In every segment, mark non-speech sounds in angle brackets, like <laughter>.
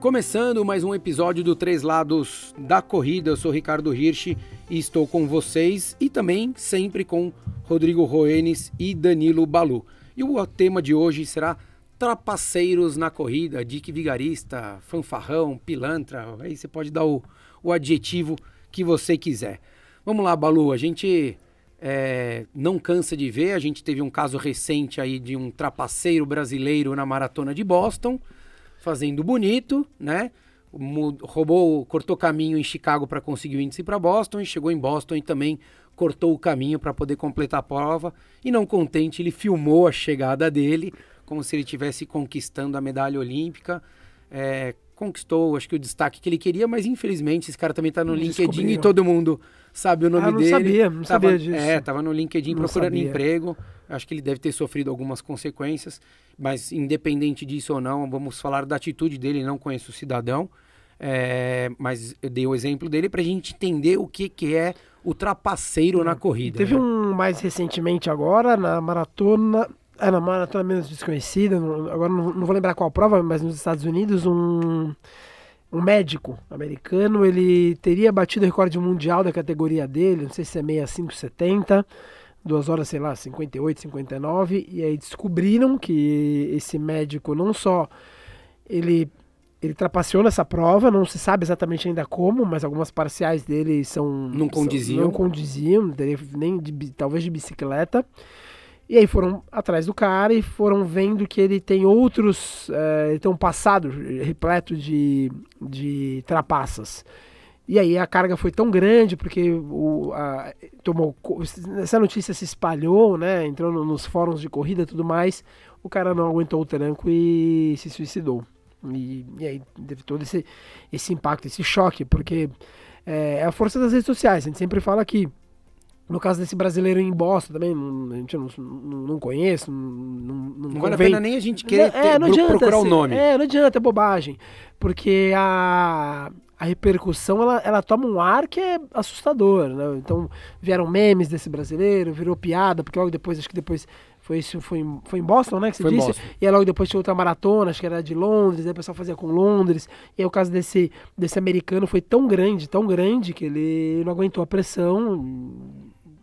Começando mais um episódio do Três Lados da Corrida, eu sou Ricardo Hirsch e estou com vocês e também sempre com Rodrigo Roenes e Danilo Balu. E o tema de hoje será trapaceiros na corrida, dique vigarista, fanfarrão, pilantra, aí você pode dar o, o adjetivo que você quiser. Vamos lá, Balu, a gente é, não cansa de ver, a gente teve um caso recente aí de um trapaceiro brasileiro na maratona de Boston, fazendo bonito, né? Roubou, cortou caminho em Chicago para conseguir o índice para Boston e chegou em Boston e também cortou o caminho para poder completar a prova. E não contente, ele filmou a chegada dele como se ele estivesse conquistando a medalha olímpica. É, conquistou, acho que o destaque que ele queria, mas infelizmente esse cara também está no LinkedIn e todo mundo sabe o nome ah, não dele. Sabia, não tava, sabia disso. É, tava no LinkedIn não procurando sabia. emprego. Acho que ele deve ter sofrido algumas consequências, mas independente disso ou não, vamos falar da atitude dele. Não conheço o cidadão, é, mas eu dei o exemplo dele para a gente entender o que, que é o trapaceiro é. na corrida. Teve né? um mais recentemente agora na maratona. É, na maratona menos desconhecida, agora não, não vou lembrar qual prova, mas nos Estados Unidos, um um médico americano, ele teria batido o recorde mundial da categoria dele, não sei se é 65, 70, duas horas, sei lá, 58, 59, e aí descobriram que esse médico não só ele ele trapaceou nessa prova, não se sabe exatamente ainda como, mas algumas parciais dele são não condiziam, são, não condiziam, nem de, talvez de bicicleta. E aí foram atrás do cara e foram vendo que ele tem outros. É, ele tem um passado repleto de, de trapaças. E aí a carga foi tão grande porque o, a, tomou, essa notícia se espalhou, né? Entrou nos fóruns de corrida e tudo mais. O cara não aguentou o tranco e se suicidou. E, e aí teve todo esse, esse impacto, esse choque, porque é, é a força das redes sociais. A gente sempre fala aqui no caso desse brasileiro em Boston também, a gente não, não, não conhece, não, não, não vale a pena nem a gente querer é, ter, não adianta, procurar o assim, nome. É, não adianta, é bobagem. Porque a, a repercussão, ela, ela toma um ar que é assustador, né? Então, vieram memes desse brasileiro, virou piada, porque logo depois, acho que depois foi isso, foi, foi em Boston, né, que você foi disse? E aí logo depois tinha outra maratona, acho que era de Londres, aí o pessoal fazia com Londres. E aí o caso desse, desse americano foi tão grande, tão grande, que ele não aguentou a pressão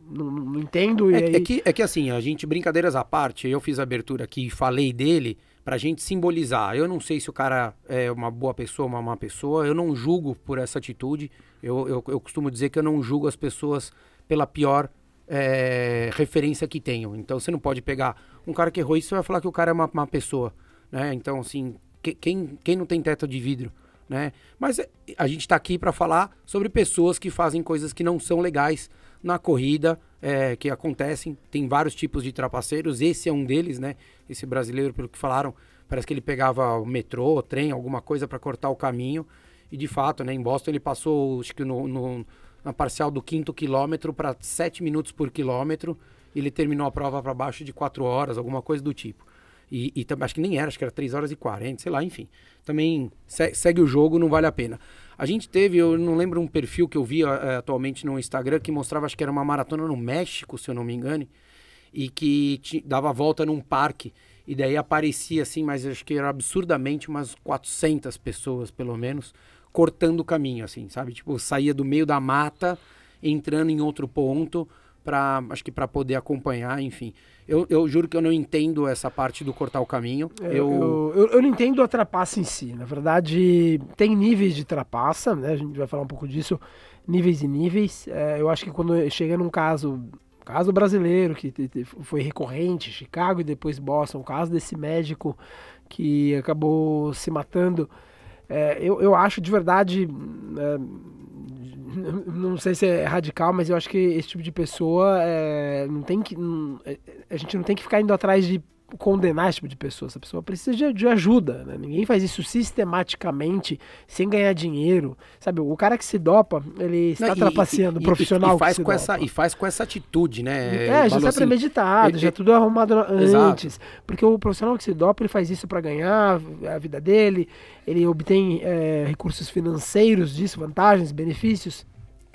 não, não entendo. É, aí... é, que, é que assim, a gente, brincadeiras à parte, eu fiz a abertura aqui e falei dele pra gente simbolizar. Eu não sei se o cara é uma boa pessoa uma má pessoa, eu não julgo por essa atitude. Eu, eu, eu costumo dizer que eu não julgo as pessoas pela pior é, referência que tenham. Então você não pode pegar um cara que errou isso e vai falar que o cara é uma má pessoa. Né? Então, assim, que, quem, quem não tem teto de vidro? Né? Mas a gente está aqui para falar sobre pessoas que fazem coisas que não são legais na corrida é, que acontecem. Tem vários tipos de trapaceiros, esse é um deles, né? Esse brasileiro, pelo que falaram, parece que ele pegava o metrô, o trem, alguma coisa para cortar o caminho. E de fato, né, em Boston ele passou, acho que no, no na parcial do quinto quilômetro para 7 minutos por quilômetro. Ele terminou a prova para baixo de 4 horas, alguma coisa do tipo. E, e acho que nem era, acho que era 3 horas e 40, sei lá, enfim. Também segue o jogo, não vale a pena. A gente teve, eu não lembro um perfil que eu vi é, atualmente no Instagram que mostrava, acho que era uma maratona no México, se eu não me engane, e que dava volta num parque. E daí aparecia assim, mas acho que era absurdamente umas 400 pessoas, pelo menos, cortando o caminho, assim, sabe? Tipo, saía do meio da mata, entrando em outro ponto, para acho que para poder acompanhar, enfim. Eu, eu juro que eu não entendo essa parte do cortar o caminho. É, eu... Eu, eu, não entendo a trapaça em si. Na verdade, tem níveis de trapaça, né? A gente vai falar um pouco disso, níveis e níveis. É, eu acho que quando chega num caso, caso brasileiro, que foi recorrente, Chicago e depois Boston, o caso desse médico que acabou se matando, é, eu, eu acho de verdade. É, <laughs> não sei se é radical, mas eu acho que esse tipo de pessoa é, não tem que. Não, é, a gente não tem que ficar indo atrás de condenar esse tipo de pessoa. Essa pessoa precisa de, de ajuda. Né? Ninguém faz isso sistematicamente, sem ganhar dinheiro. Sabe, o cara que se dopa, ele está Não, trapaceando o profissional. E, faz com essa, e faz com essa atitude, né? É, já está assim, premeditado, ele, já é tudo arrumado antes. Exato. Porque o profissional que se dopa, ele faz isso para ganhar a vida dele, ele obtém é, recursos financeiros disso, vantagens, benefícios.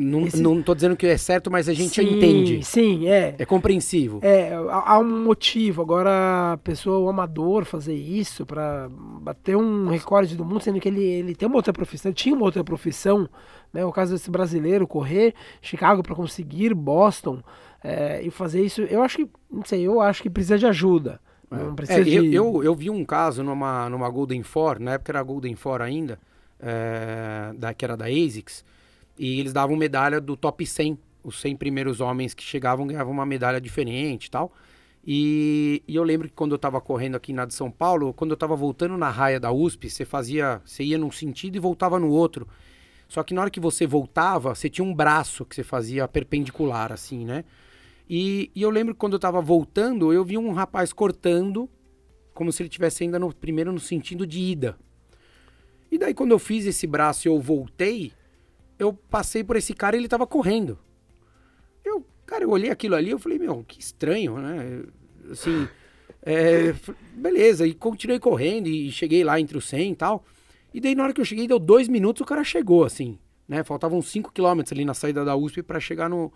Não, Esse- não tô dizendo que é certo, mas a gente sim, entende. Sim, é. É compreensivo. É, há um motivo. Agora, a pessoa, o amador, fazer isso pra bater um recorde do mundo, sendo que ele, ele tem uma outra profissão, ele tinha uma outra profissão, né? O caso desse brasileiro, correr Chicago pra conseguir Boston é, e fazer isso, eu acho que, não sei, eu acho que precisa de ajuda. Não É, precisa de... eu, eu, eu vi um caso numa, numa Golden Four, na época era Golden Four ainda, é, da, que era da ASICS, e eles davam medalha do top 100. Os 100 primeiros homens que chegavam ganhavam uma medalha diferente e tal. E, eu lembro que quando eu tava correndo aqui na de São Paulo, quando eu tava voltando na raia da USP, você fazia, você ia num sentido e voltava no outro. Só que na hora que você voltava, você tinha um braço que você fazia perpendicular, assim, né? E, e eu lembro que quando eu tava voltando, eu vi um rapaz cortando, como se ele tivesse ainda no primeiro no sentido de ida. E daí quando eu fiz esse braço e eu voltei, eu passei por esse cara e ele tava correndo. Eu, cara, eu olhei aquilo ali, eu falei, meu, que estranho, né? Assim, é, beleza, e continuei correndo e cheguei lá entre os 100 e tal. E daí na hora que eu cheguei, deu dois minutos, o cara chegou, assim, né? Faltavam 5 quilômetros ali na saída da USP pra chegar no...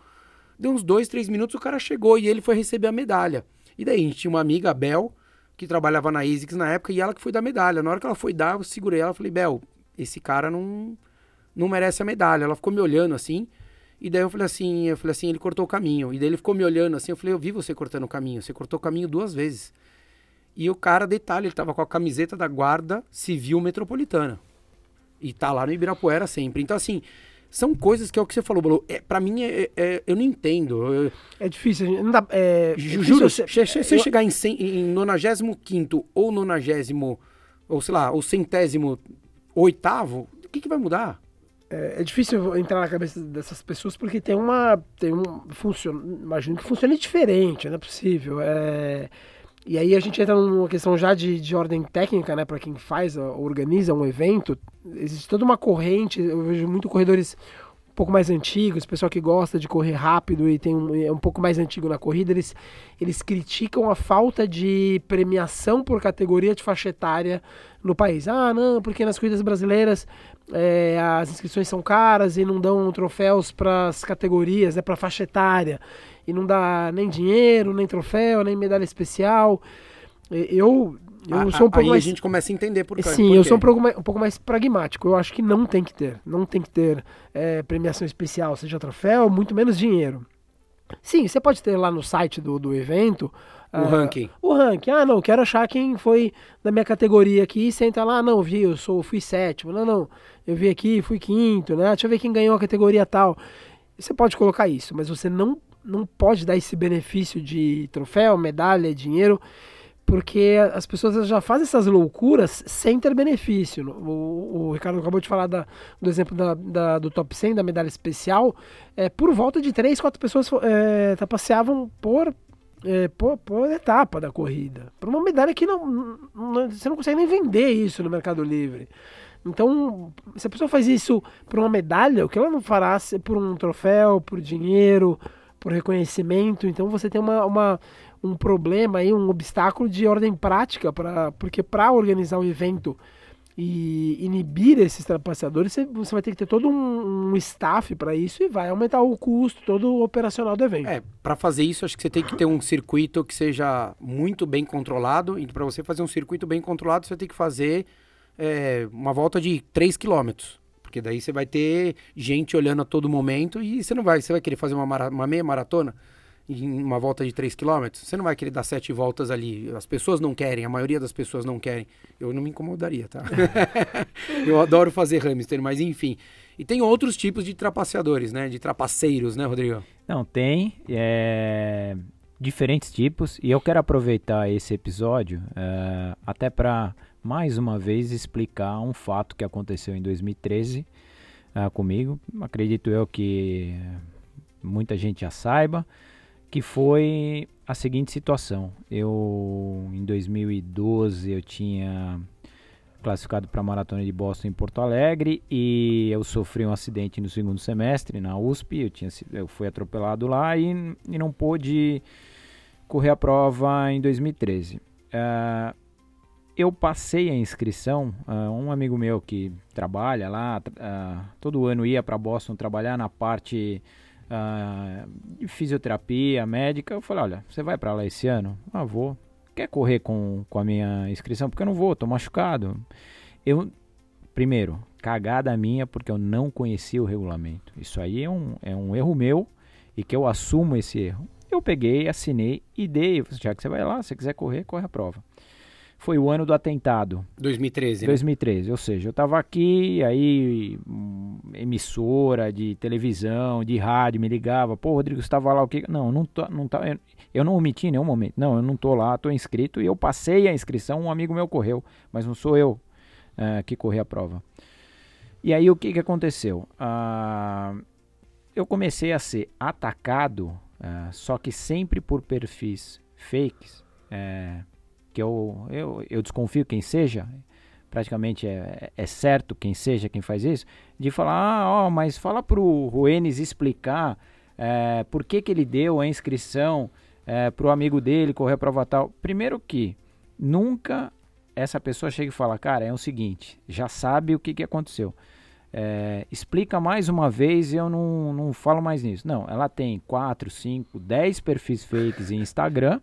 Deu uns dois, três minutos, o cara chegou e ele foi receber a medalha. E daí a gente tinha uma amiga, a Bel, que trabalhava na ASICS na época, e ela que foi dar medalha. Na hora que ela foi dar, eu segurei ela e falei, Bel, esse cara não, não merece a medalha. Ela ficou me olhando assim, e daí eu falei assim, eu falei assim, ele cortou o caminho. E daí ele ficou me olhando assim, eu falei, eu vi você cortando o caminho, você cortou o caminho duas vezes. E o cara, detalhe, ele tava com a camiseta da Guarda Civil Metropolitana. E tá lá no Ibirapuera sempre. Então, assim, são coisas que é o que você falou, Bruno. É, pra mim, é, é- eu não entendo. Eu, É difícil, não dá... É, é Juro, você- se se você eu- chegar em, cem- em 95 ou 90, ou sei lá, ou centésimo oitavo, o que, que vai mudar? É é difícil entrar na cabeça dessas pessoas porque tem uma. Tem um. Funciona, imagino que funcione diferente, não é possível. É, e aí a gente entra numa questão já de, de ordem técnica, né? Para quem faz, organiza um evento. Existe toda uma corrente. Eu vejo muito corredores um pouco mais antigos, pessoal que gosta de correr rápido e tem um, é um pouco mais antigo na corrida, eles, eles criticam a falta de premiação por categoria de faixa etária no país. Ah, não, porque nas corridas brasileiras é, as inscrições são caras e não dão troféus para as categorias, né, para faixa etária. E não dá nem dinheiro, nem troféu, nem medalha especial. Eu, eu A- sou um a- pouco aí mais... a gente começa a entender por, Sim, por eu sou um pouco, mais, um pouco mais pragmático. Eu acho que não tem que ter. Não tem que ter é, premiação especial, seja troféu, muito menos dinheiro. Sim, você pode ter lá no site do, do evento. O ah, ranking. O ranking. Ah, não, quero achar quem foi da minha categoria aqui. Você entra lá, não, vi, eu sou, fui sétimo. Não, não, eu vi aqui, fui quinto, né? Deixa eu ver quem ganhou a categoria tal. Você pode colocar isso, mas você não, não pode dar esse benefício de troféu, medalha, dinheiro, porque as pessoas já fazem essas loucuras sem ter benefício. O, o Ricardo acabou de falar da- do exemplo da, da- do top 100, da medalha especial. É, por volta de 3, 4 pessoas é, trapaceavam por, é, por, por etapa da corrida. Por uma medalha que não, não- você não consegue nem vender isso no Mercado Livre. Então, se a pessoa faz isso por uma medalha, o que ela não fará por um troféu, por dinheiro, por reconhecimento. Então você tem uma, uma- um problema aí, um obstáculo de ordem prática, pra, porque para organizar o evento e inibir esses trapaceadores, você, você vai ter que ter todo um, um staff para isso e vai aumentar o custo todo operacional do evento. É, para fazer isso, acho que você tem que ter um circuito que seja muito bem controlado. E para você fazer um circuito bem controlado, você tem que fazer é, uma volta de 3 quilômetros. Porque daí você vai ter gente olhando a todo momento e você não vai. Você vai querer fazer uma, mara- uma meia maratona em uma volta de 3 quilômetros? Você não vai querer dar sete voltas ali. As pessoas não querem, a maioria das pessoas não querem. Eu não me incomodaria, tá? <laughs> Eu adoro fazer hamster, mas enfim. E tem outros tipos de trapaceadores, né? De trapaceiros, né, Rodrigo? Não, tem é, diferentes tipos e eu quero aproveitar esse episódio é, até para mais uma vez explicar um fato que aconteceu em 2013 ah, comigo. Acredito eu que muita gente já saiba que foi a seguinte situação. Eu em 2012 eu tinha classificado para a maratona de Boston em Porto Alegre e eu sofri um acidente no segundo semestre na USP. Eu tinha eu fui atropelado lá e, e não pude correr a prova em 2013. Ah, eu passei a inscrição. Uh, um amigo meu que trabalha lá, uh, todo ano ia para Boston trabalhar na parte de fisioterapia médica. Eu falei: Olha, você vai para lá esse ano? Ah, vou. Quer correr com, com a minha inscrição? Porque eu não vou, tô machucado. Eu, primeiro, cagada minha porque eu não conhecia o regulamento. Isso aí é um, é um erro meu e que eu assumo esse erro. Eu peguei, assinei e dei. Já que você vai lá, se quiser correr, corre a prova foi o ano do atentado. 2013, né? 2013, ou seja, eu estava aqui, aí hum, emissora de televisão, de rádio me ligava, pô, Rodrigo, você estava lá o que? Não, não tô, não tá, eu, eu não omiti em nenhum momento. Não, eu não tô lá, tô inscrito e eu passei a inscrição, um amigo meu correu, mas não sou eu uh, que corri a prova. E aí o que que aconteceu? Uh, eu comecei a ser atacado, uh, só que sempre por perfis fakes. Uh, que eu, eu, eu desconfio quem seja, praticamente é, é certo quem seja quem faz isso, de falar, ah, ó, mas fala pro Ruenes explicar é, por que, que ele deu a inscrição é, pro amigo dele correr a prova tal. Primeiro que nunca essa pessoa chega e fala, cara, é o seguinte, já sabe o que, que aconteceu. É, explica mais uma vez e eu não, não falo mais nisso. Não, ela tem 4, 5, 10 perfis fakes em Instagram.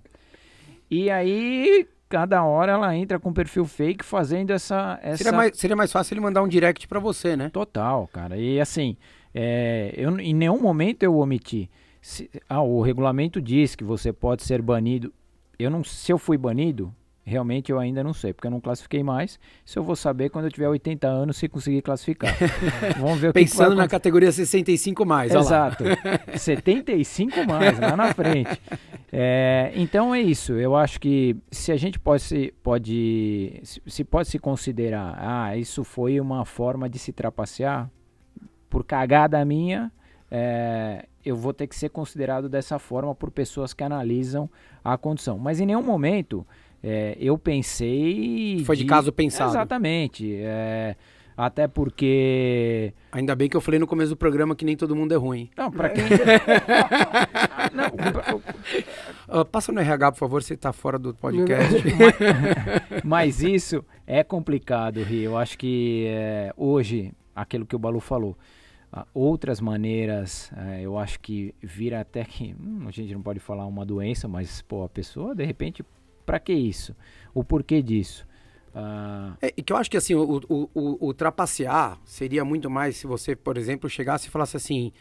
E aí cada hora ela entra com perfil fake fazendo essa. essa... Seria, mais, seria mais fácil ele mandar um direct para você, né? Total, cara. E assim, é, eu, em nenhum momento eu omiti. Se, ah, o regulamento diz que você pode ser banido. Eu não, se eu fui banido, Realmente eu ainda não sei, porque eu não classifiquei mais. Se eu vou saber quando eu tiver 80 anos se conseguir classificar. <laughs> Vamos ver o Pensando que, que na categoria 65 mais, Exato. <laughs> 75 mais, lá na frente. É, então é isso. Eu acho que se a gente pode se, pode, se pode se considerar, ah, isso foi uma forma de se trapacear, por cagada minha, é, eu vou ter que ser considerado dessa forma por pessoas que analisam a condição. Mas em nenhum momento é, eu pensei. Foi de, de caso pensado. Exatamente. É, até porque. Ainda bem que eu falei no começo do programa que nem todo mundo é ruim. Não, pra quem. <laughs> Não, uh, passa no RH, por favor, você tá fora do podcast. <laughs> mas, isso é complicado, Ri. Eu acho que é, hoje, aquilo que o Balu falou, uh, outras maneiras, uh, eu acho que vira até que. Hum, a gente não pode falar uma doença, mas, pô, a pessoa de repente para que isso? O porquê disso? Uh... É, que eu acho que assim, o, o, o, o, trapacear seria muito mais se você, por exemplo, chegasse e falasse assim: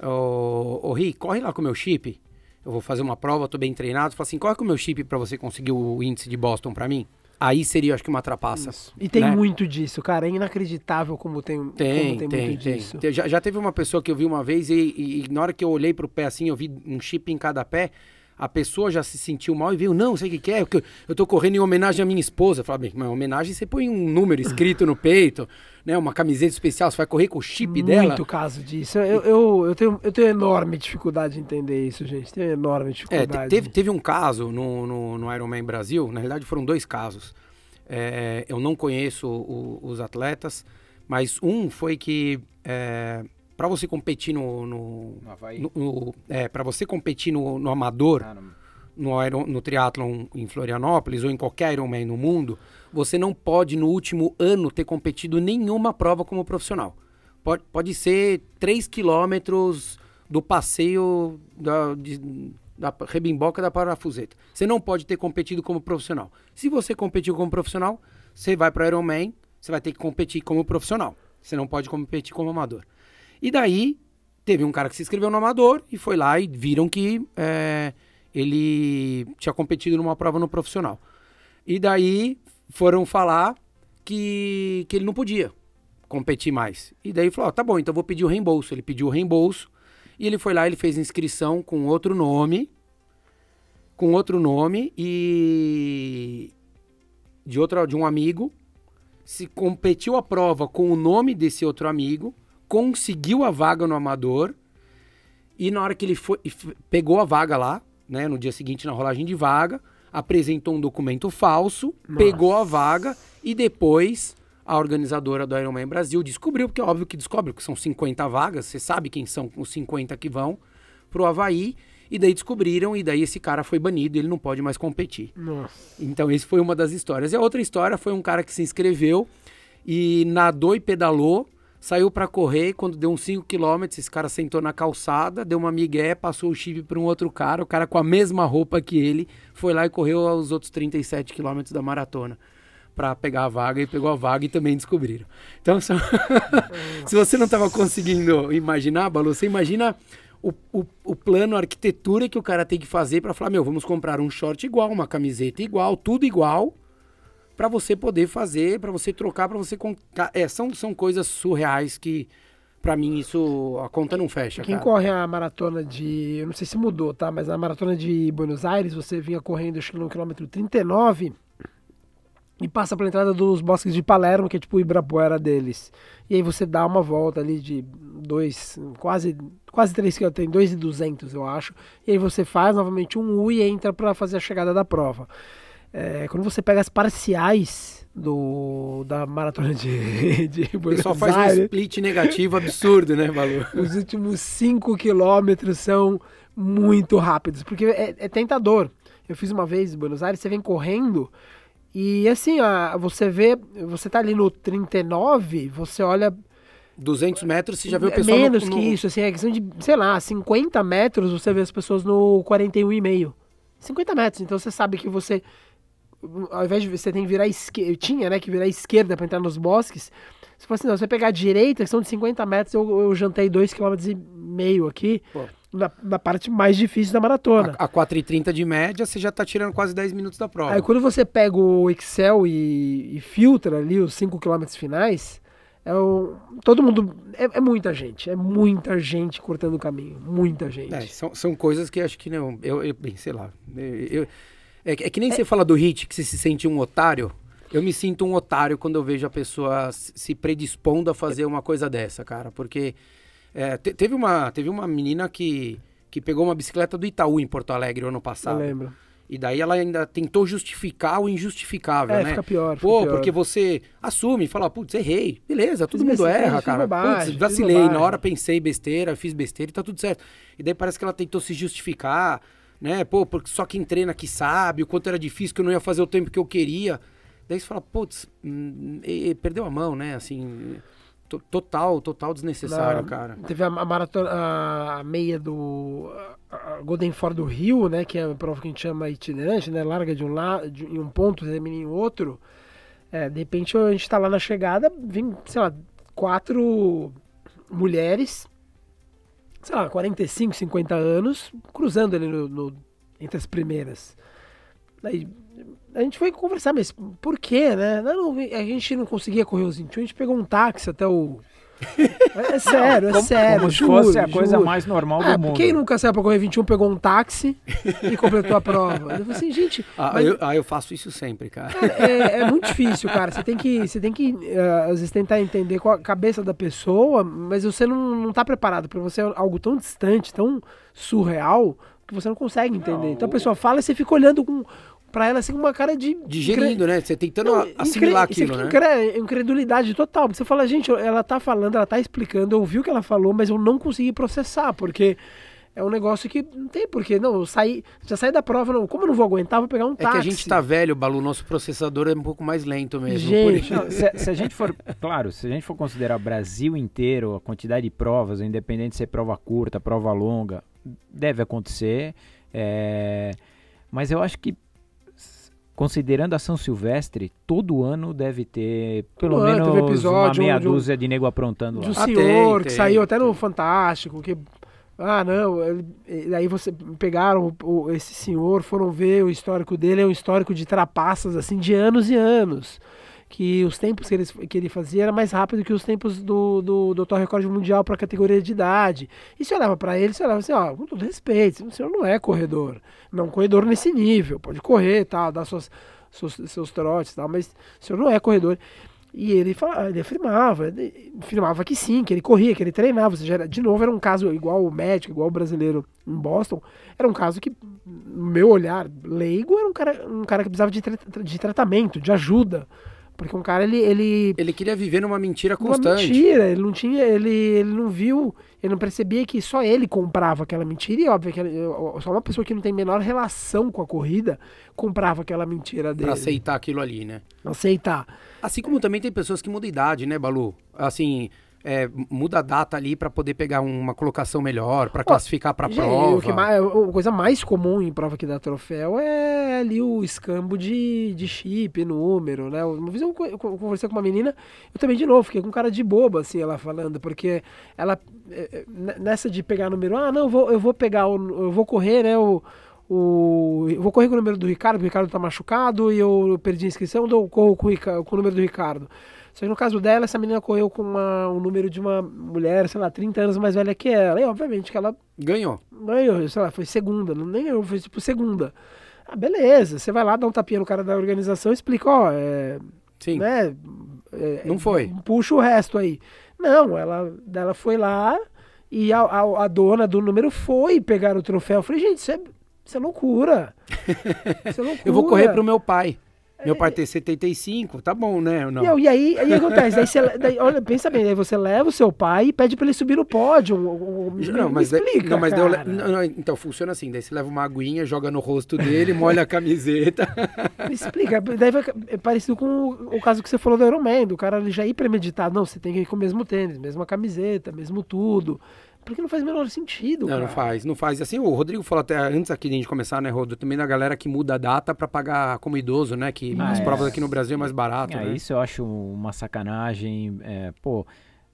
Ô oh, Ri, corre lá com o meu chip. Eu vou fazer uma prova, tô bem treinado. Fala assim: corre com o meu chip para você conseguir o índice de Boston para mim. Aí seria, acho que, uma trapaça. Isso. E tem né? muito disso, cara. É inacreditável como tem, tem, como tem, tem muito tem. disso. Já, já teve uma pessoa que eu vi uma vez e, e, e na hora que eu olhei pro pé assim, eu vi um chip em cada pé a pessoa já se sentiu mal e veio, não, sei o que, que é, eu, eu tô correndo em homenagem à minha esposa. Fala, bem, mas homenagem você põe um número escrito no peito, né? Uma camiseta especial, você vai correr com o chip Muito dela. Muito caso disso. Eu, eu, eu, tenho, eu tenho enorme dificuldade de entender isso, gente. Tenho enorme dificuldade. É, teve, teve um caso no, no, no Ironman Brasil, na realidade foram dois casos. É, eu não conheço o, os atletas, mas um foi que é, para você competir no. no, no, no é, para você competir no, no amador, ah, no, no, no triatlon em Florianópolis ou em qualquer Ironman no mundo, você não pode no último ano ter competido nenhuma prova como profissional. Pode, pode ser 3 quilômetros do passeio da, de, da rebimboca da parafuseta. Você não pode ter competido como profissional. Se você competiu como profissional, você vai para o Ironman, você vai ter que competir como profissional. Você não pode competir como amador. E daí teve um cara que se inscreveu no amador e foi lá e viram que é, ele tinha competido numa prova no profissional. E daí foram falar que, que ele não podia competir mais. E daí falou: oh, tá bom, então vou pedir o reembolso. Ele pediu o reembolso e ele foi lá, ele fez inscrição com outro nome, com outro nome e de outro de um amigo, se competiu a prova com o nome desse outro amigo conseguiu a vaga no Amador e na hora que ele foi, pegou a vaga lá, né, no dia seguinte na rolagem de vaga, apresentou um documento falso, Nossa. pegou a vaga e depois a organizadora do Ironman Brasil descobriu, porque é óbvio que descobre, que são 50 vagas, você sabe quem são os 50 que vão pro Havaí, E daí descobriram, e daí esse cara foi banido, ele não pode mais competir. Nossa. Então, esse foi uma das histórias. E a outra história foi um cara que se inscreveu e nadou e pedalou, saiu para correr, quando deu uns 5 km, esse cara sentou na calçada, deu uma migué, passou o chip para um outro cara, o cara com a mesma roupa que ele, foi lá e correu os outros 37 km da maratona para pegar a vaga e pegou a vaga e também descobriram. Então, são... <laughs> se você não estava conseguindo imaginar, Balu, você imagina o, o, o, plano, a arquitetura que o cara tem que fazer para falar, meu, vamos comprar um short igual, uma camiseta igual, tudo igual, para você poder fazer, para você trocar, para você contar. É, são, são coisas surreais que para mim isso a conta não fecha. Quem cara. corre a maratona de, eu não sei se mudou, tá, mas a maratona de Buenos Aires, você vinha correndo acho que no quilômetro 39 e passa pela entrada dos bosques de Palermo, que é tipo o Ibirapuera deles. E aí você dá uma volta ali de dois, quase, quase três quilômetros, tem dois e duzentos eu acho. E aí você faz novamente um U e entra para fazer a chegada da prova. É, quando você pega as parciais do, da maratona de, <laughs> de Buenos Só faz Aires, um split negativo absurdo, né, Malu? <laughs> Os últimos cinco quilômetros são muito rápidos, porque é, é tentador. Eu fiz uma vez em Buenos Aires, você vem correndo e assim, a, você vê, você tá ali no 39, você olha 200 metros, você já vê o pessoal Menos no, no... que isso, assim, é questão de, sei lá, 50 metros você vê as pessoas no 41,5. 50 metros, então você sabe que você, ao invés de você tem que virar esquerda, tinha, né, que virar esquerda para entrar nos bosques, se fosse, não, você pegar a direita, que são de 50 metros, eu, eu jantei 2,5 km aqui. Pô na, na, parte mais difícil da maratona. A, a 4,30 de média, você já está tirando quase 10 minutos da prova. Aí quando você pega o Excel e, e filtra ali os 5 km finais, é o, todo mundo. É, é, muita gente, é muita gente cortando o caminho. Muita gente. É, são, são coisas que acho que não. Eu, eu bem, sei lá. Eu, é, é, que nem você fala do hit, que você se sente um otário. Eu me sinto um otário quando eu vejo a pessoa se predispondo a fazer uma coisa dessa, cara. Porque é, te, teve, uma, teve uma menina que, que pegou uma bicicleta do Itaú em Porto Alegre ano passado. Eu lembro. E daí ela ainda tentou justificar o injustificável, é, né? Fica pior. Pô, pior. porque você assume, fala, putz, errei. Beleza, todo mundo erra, cara. Bobagem, putz, vacilei. Na hora pensei besteira, fiz besteira e tá tudo certo. E daí parece que ela tentou se justificar, né? Pô, porque só quem treina que sabe o quanto era difícil, que eu não ia fazer o tempo que eu queria. Daí você fala, putz, hum, perdeu a mão, né? Assim. Total, total desnecessário, Na, cara. Teve a, a, maratona, a meia do a Golden Ford do Rio, né, que é a prova que a gente chama itinerante, né, larga de um lado, em um ponto, termina em outro. É, de repente a gente está lá na chegada, vem, sei lá, quatro mulheres, sei lá, 45, 50 anos, cruzando ali no, no entre as primeiras. Aí a gente foi conversar, mas por quê, né? Não, a gente não conseguia correr os 21, a gente pegou um táxi até o. É sério, é como, sério. Como juro, se fosse a coisa mais normal é, do mundo. Quem nunca saiu pra correr 21 pegou um táxi e completou a prova? Eu falei assim, gente. Ah, mas... eu, ah, eu faço isso sempre, cara. cara é, é, muito difícil, cara. Você tem que, você tem que uh, às vezes, tentar entender qual a cabeça da pessoa, mas você não, não tá preparado para você algo tão distante, tão surreal, que você não consegue entender. Não, então a pessoa fala e você fica olhando com pra ela assim uma cara de. Digerindo, incre... né? Você tentando não, assimilar incre... aquilo, né? Incre... Incredulidade total. Você fala, gente, ela tá falando, ela tá explicando, eu ouvi o que ela falou, mas eu não consegui processar, porque é um negócio que não tem porquê. Não, eu saí, já saí da prova, não. Como eu não vou aguentar, vou pegar um táxi. É que a gente tá velho, Balu, nosso processador é um pouco mais lento mesmo. Gente, não, se, se, a gente for, claro, se a gente for considerar o Brasil inteiro, a quantidade de provas, independente de ser prova curta, prova longa, deve acontecer. É, mas eu acho que considerando a São Silvestre, todo ano deve ter pelo todo menos episódio, uma meia de um, dúzia de nego aprontando de um lá. senhor ah, tem, que tem, saiu até no Fantástico, que ah, não, ele, aí você pegaram o, o, esse senhor, foram ver o histórico dele, é um histórico de trapaças assim de anos e anos que os tempos que ele, que ele fazia era mais rápido que os tempos do, do, do atual recorde mundial para a categoria de idade. E se olhava para ele, você olhava assim, ó, com todo respeito, o senhor não é corredor, não é um corredor nesse nível, pode correr, tal, dar suas, seus, seus trotes, tal, mas o senhor não é corredor. E ele, falava, ele afirmava, ele afirmava que sim, que ele corria, que ele treinava. Seja, era, de novo, era um caso igual o médico, igual o brasileiro em Boston. Era um caso que, no meu olhar leigo, era um cara, um cara que precisava de, tra de tratamento, de ajuda Porque um cara, ele. Ele, ele queria viver numa mentira uma constante. mentira, ele não tinha. Ele, ele não viu, ele não percebia que só ele comprava aquela mentira. E óbvio que ele- só uma pessoa que não tem menor relação com a corrida comprava aquela mentira dele. Pra aceitar aquilo ali, né? Aceitar. Assim como também tem pessoas que mudam idade, né, Balu? Assim, é, muda a data ali pra poder pegar uma colocação melhor, pra classificar Gente, prova. O que mais, a coisa mais comum em prova que dá troféu é ali o escambo de, de chip, número, né? Uma vez eu, eu conversei com uma menina, eu também de novo, fiquei com cara de boba, assim, ela falando, porque ela, eh, n- nessa de pegar número, ah, não, eu vou, eu vou pegar, o, eu vou correr, né, o, o, eu vou correr com o número do Ricardo, porque o Ricardo tá machucado e eu perdi a inscrição, então eu corro com o, Rica- com o número do Ricardo. Só que no caso dela, essa menina correu com uma, o número de uma mulher, sei lá, 30 anos mais velha que ela. E obviamente que ela Ganhou. ganhou, sei lá, foi segunda, não nem ganhou, foi tipo segunda. Ah, beleza, você vai lá, dá um tapinha no cara da organização e explica, ó, é, Sim. né, é, Não foi. puxa o resto aí. Não, ela, ela foi lá e a, a, a dona do número foi pegar o troféu. Eu falei, gente, isso é, isso é loucura. <laughs> Isso é loucura. Eu vou correr pro meu pai. Meu pai tem 75, tá bom, né? Não. Não, e aí, aí acontece, daí você, daí, olha, pensa bem, daí você leva o seu pai e pede pra ele subir no pódio. um- me- Não, mas, daí- explica, não, mas daí não, não, então funciona assim, daí você leva uma aguinha, joga no rosto dele, molha a camiseta. <laughs> Me explica, daí vai, é parecido com o, o caso que você falou do Iron Man, do cara ele já ir premeditado. Não, você tem que ir com o mesmo tênis, mesma camiseta, mesmo tudo. Porque não faz o menor sentido, Não, cara. não faz, não faz. Assim, o Rodrigo falou até antes aqui de a gente começar, né, Rodo? Também da galera que muda a data pra pagar como idoso, né? Que Ah, as é. provas aqui no Brasil é mais barato, É, né? Isso eu acho uma sacanagem. é, pô,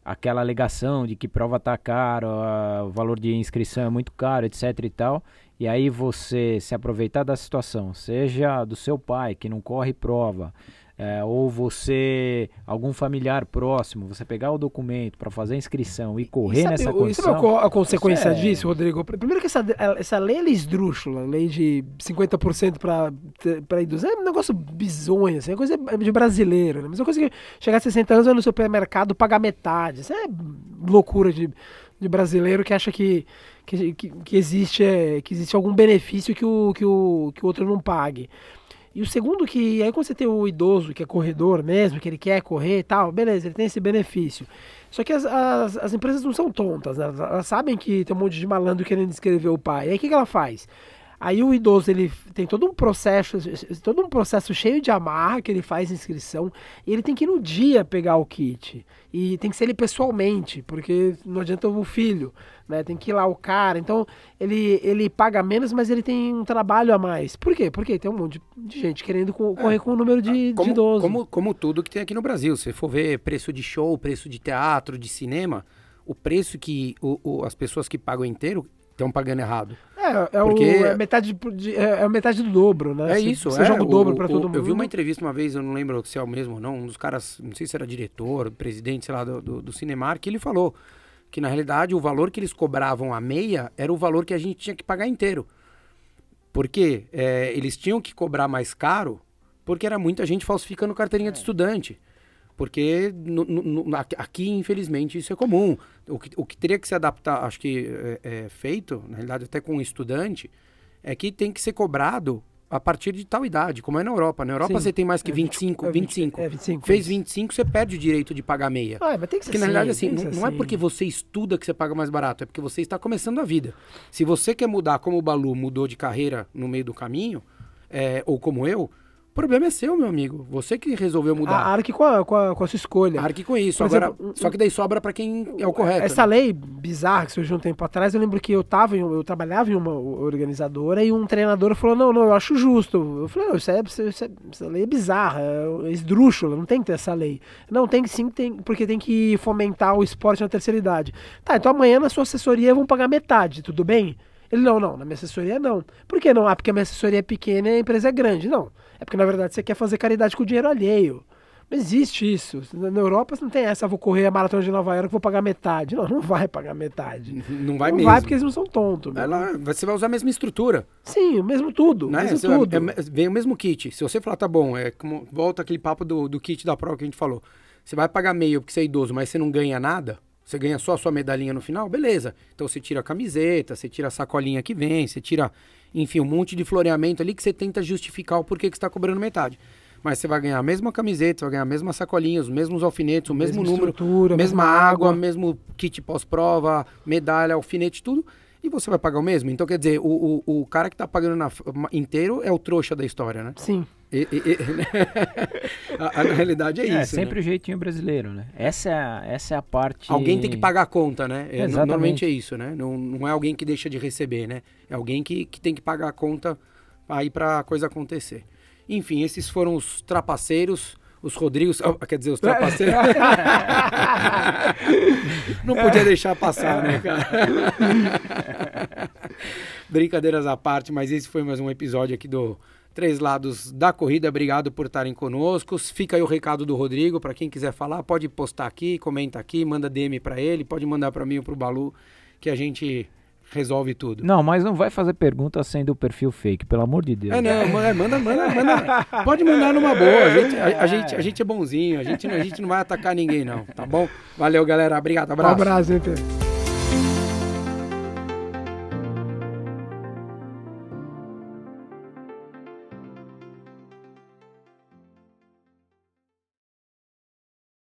aquela alegação de que prova tá caro, ah, o valor de inscrição é muito caro, etc e tal. E aí você se aproveitar da situação, seja do seu pai que não corre prova, é, ou você, algum familiar próximo, você pegar o documento para fazer a inscrição e correr sabe, nessa condição. sabe qual a consequência isso é- disso, Rodrigo? Primeiro que essa, essa lei é esdrúxula, lei de 50% para idosos. É um negócio bizonho, assim, é coisa de brasileiro. Né? A mesma coisa que chegar a 60 anos vai no supermercado pagar metade. Isso é loucura de, de brasileiro que acha que, que, que, que existe, é, que existe algum benefício que o, que, o, que o outro não pague. E o segundo que, aí quando você tem o idoso que é corredor mesmo, que ele quer correr e tal, beleza, ele tem esse benefício. Só que as, as, as empresas não são tontas, né? elas, sabem que tem um monte de malandro querendo inscrever o pai. Aí o que, que ela faz? Aí o idoso ele tem todo um processo, todo um processo cheio de amarra que ele faz inscrição e ele tem que ir no dia pegar o kit. E tem que ser ele pessoalmente, porque não adianta o filho, né? Tem que ir lá o cara. Então ele, ele paga menos, mas ele tem um trabalho a mais. Por quê? Porque tem um monte de gente querendo co- correr com o número de, de É. Como, idosos. como, como tudo que tem aqui no Brasil. Se for ver preço de show, preço de teatro, de cinema, o preço que o, o- as pessoas que pagam inteiro estão pagando errado. É, é, Porque- o, é, metade, de- é, é metade do dobro, né? É isso, Você é. joga o dobro pra o- todo mundo. Eu vi uma entrevista uma vez, eu não lembro se é o mesmo ou não, um dos caras, não sei se era diretor, presidente, sei lá, do, do, do Cinemark, que ele falou que na realidade o valor que eles cobravam a meia era o valor que a gente tinha que pagar inteiro. Porque é, eles tinham que cobrar mais caro porque era muita gente falsificando carteirinha de estudante. Porque no- no- aqui- infelizmente, isso é comum. O que, o que teria que se adaptar, acho que é, é feito, na realidade, até com o estudante, é que tem que ser cobrado a partir de tal idade, como é na Europa. Na Europa Sim. você tem mais que É 20, 25, é 20, 25. é 25, Fez isso. 25, você perde o direito de pagar meia. Ah, mas tem que ser Porque na realidade, assim, não, não é assim. porque você estuda que você paga mais barato, é porque você está começando a vida. Se você quer mudar como o Balu mudou de carreira no meio do caminho, é, ou como eu, o problema é seu, meu amigo. Você que resolveu A mudar. arque com a, com, a, com a sua escolha. Arque com isso. Por Agora, exemplo, só que daí sobra pra quem é o correto. Essa né? lei bizarra que surgiu um tempo atrás, eu lembro que eu tava eu trabalhava em uma organizadora e um treinador falou: "Não, não, eu acho justo". Eu falei: "Não, isso é, isso é- essa lei é bizarra, é esdrúxula, não tem que ter essa lei". Não, tem que sim, tem, porque tem que fomentar o esporte na terceira idade. Tá, então amanhã na sua assessoria vão pagar metade, tudo bem? Ele, não, não, na minha assessoria não. Por que não? Ah, porque a minha assessoria é pequena e a empresa é grande. Não, é porque na verdade você quer fazer caridade com o dinheiro alheio. Não existe isso. Na Europa você não tem essa, vou correr a maratona de Nova York, vou pagar metade. Não, <laughs> não vai pagar metade. Não vai não mesmo. vai porque eles não são tontos. Ela- você vai usar a mesma estrutura. Sim, o mesmo tudo. Né? Mesmo Você vai- tudo. é vem o mesmo kit. Se você falar, tá bom, é como, volta aquele papo do, do kit da prova que a gente falou. Você vai pagar meio porque você é idoso, mas você não ganha nada, você ganha só a sua medalhinha no final, beleza. Então você tira a camiseta, você tira a sacolinha que vem, você tira, enfim, um monte de floreamento ali que você tenta justificar o porquê que você está cobrando metade. mas você vai ganhar a mesma camiseta, você vai ganhar a mesma sacolinha, os mesmos alfinetes, o mesmo Mesma número, mesma mesma água, água. mesmo kit pós-prova, medalha, alfinete, tudo. E você vai pagar o mesmo? Então, quer dizer, o, o, o cara que tá pagando na, inteiro é o trouxa da história, né? Sim. E- e- e- <laughs> a, a- na realidade é, É, isso. sempre né? o jeitinho brasileiro, né? Essa é a, essa é a parte. Alguém tem que pagar a conta, né? É, normalmente é isso, né? Não, não é alguém que deixa de receber, né? É alguém que, que tem que pagar a conta aí pra coisa acontecer. Enfim, esses foram os trapaceiros, os Rodrigos, ah, quer dizer, os trapaceiros. <laughs> não podia deixar passar, né, cara? Brincadeiras à parte, mas esse foi mais um episódio aqui do Três Lados da Corrida. Obrigado por estarem conosco. Fica aí o recado do Rodrigo, para quem quiser falar, pode postar aqui, comenta aqui, manda DM para ele, pode mandar para mim ou pro Balu, que a gente resolve tudo. Não, mas não vai fazer pergunta sendo o perfil fake, pelo amor de Deus. É, não, manda, manda, manda, manda. Pode mandar numa boa. A gente, a, a gente, a gente é bonzinho, a gente, não- a gente não vai atacar ninguém, não, tá bom? Valeu, galera. Obrigado, Um abraço. abraço, hein, Pedro?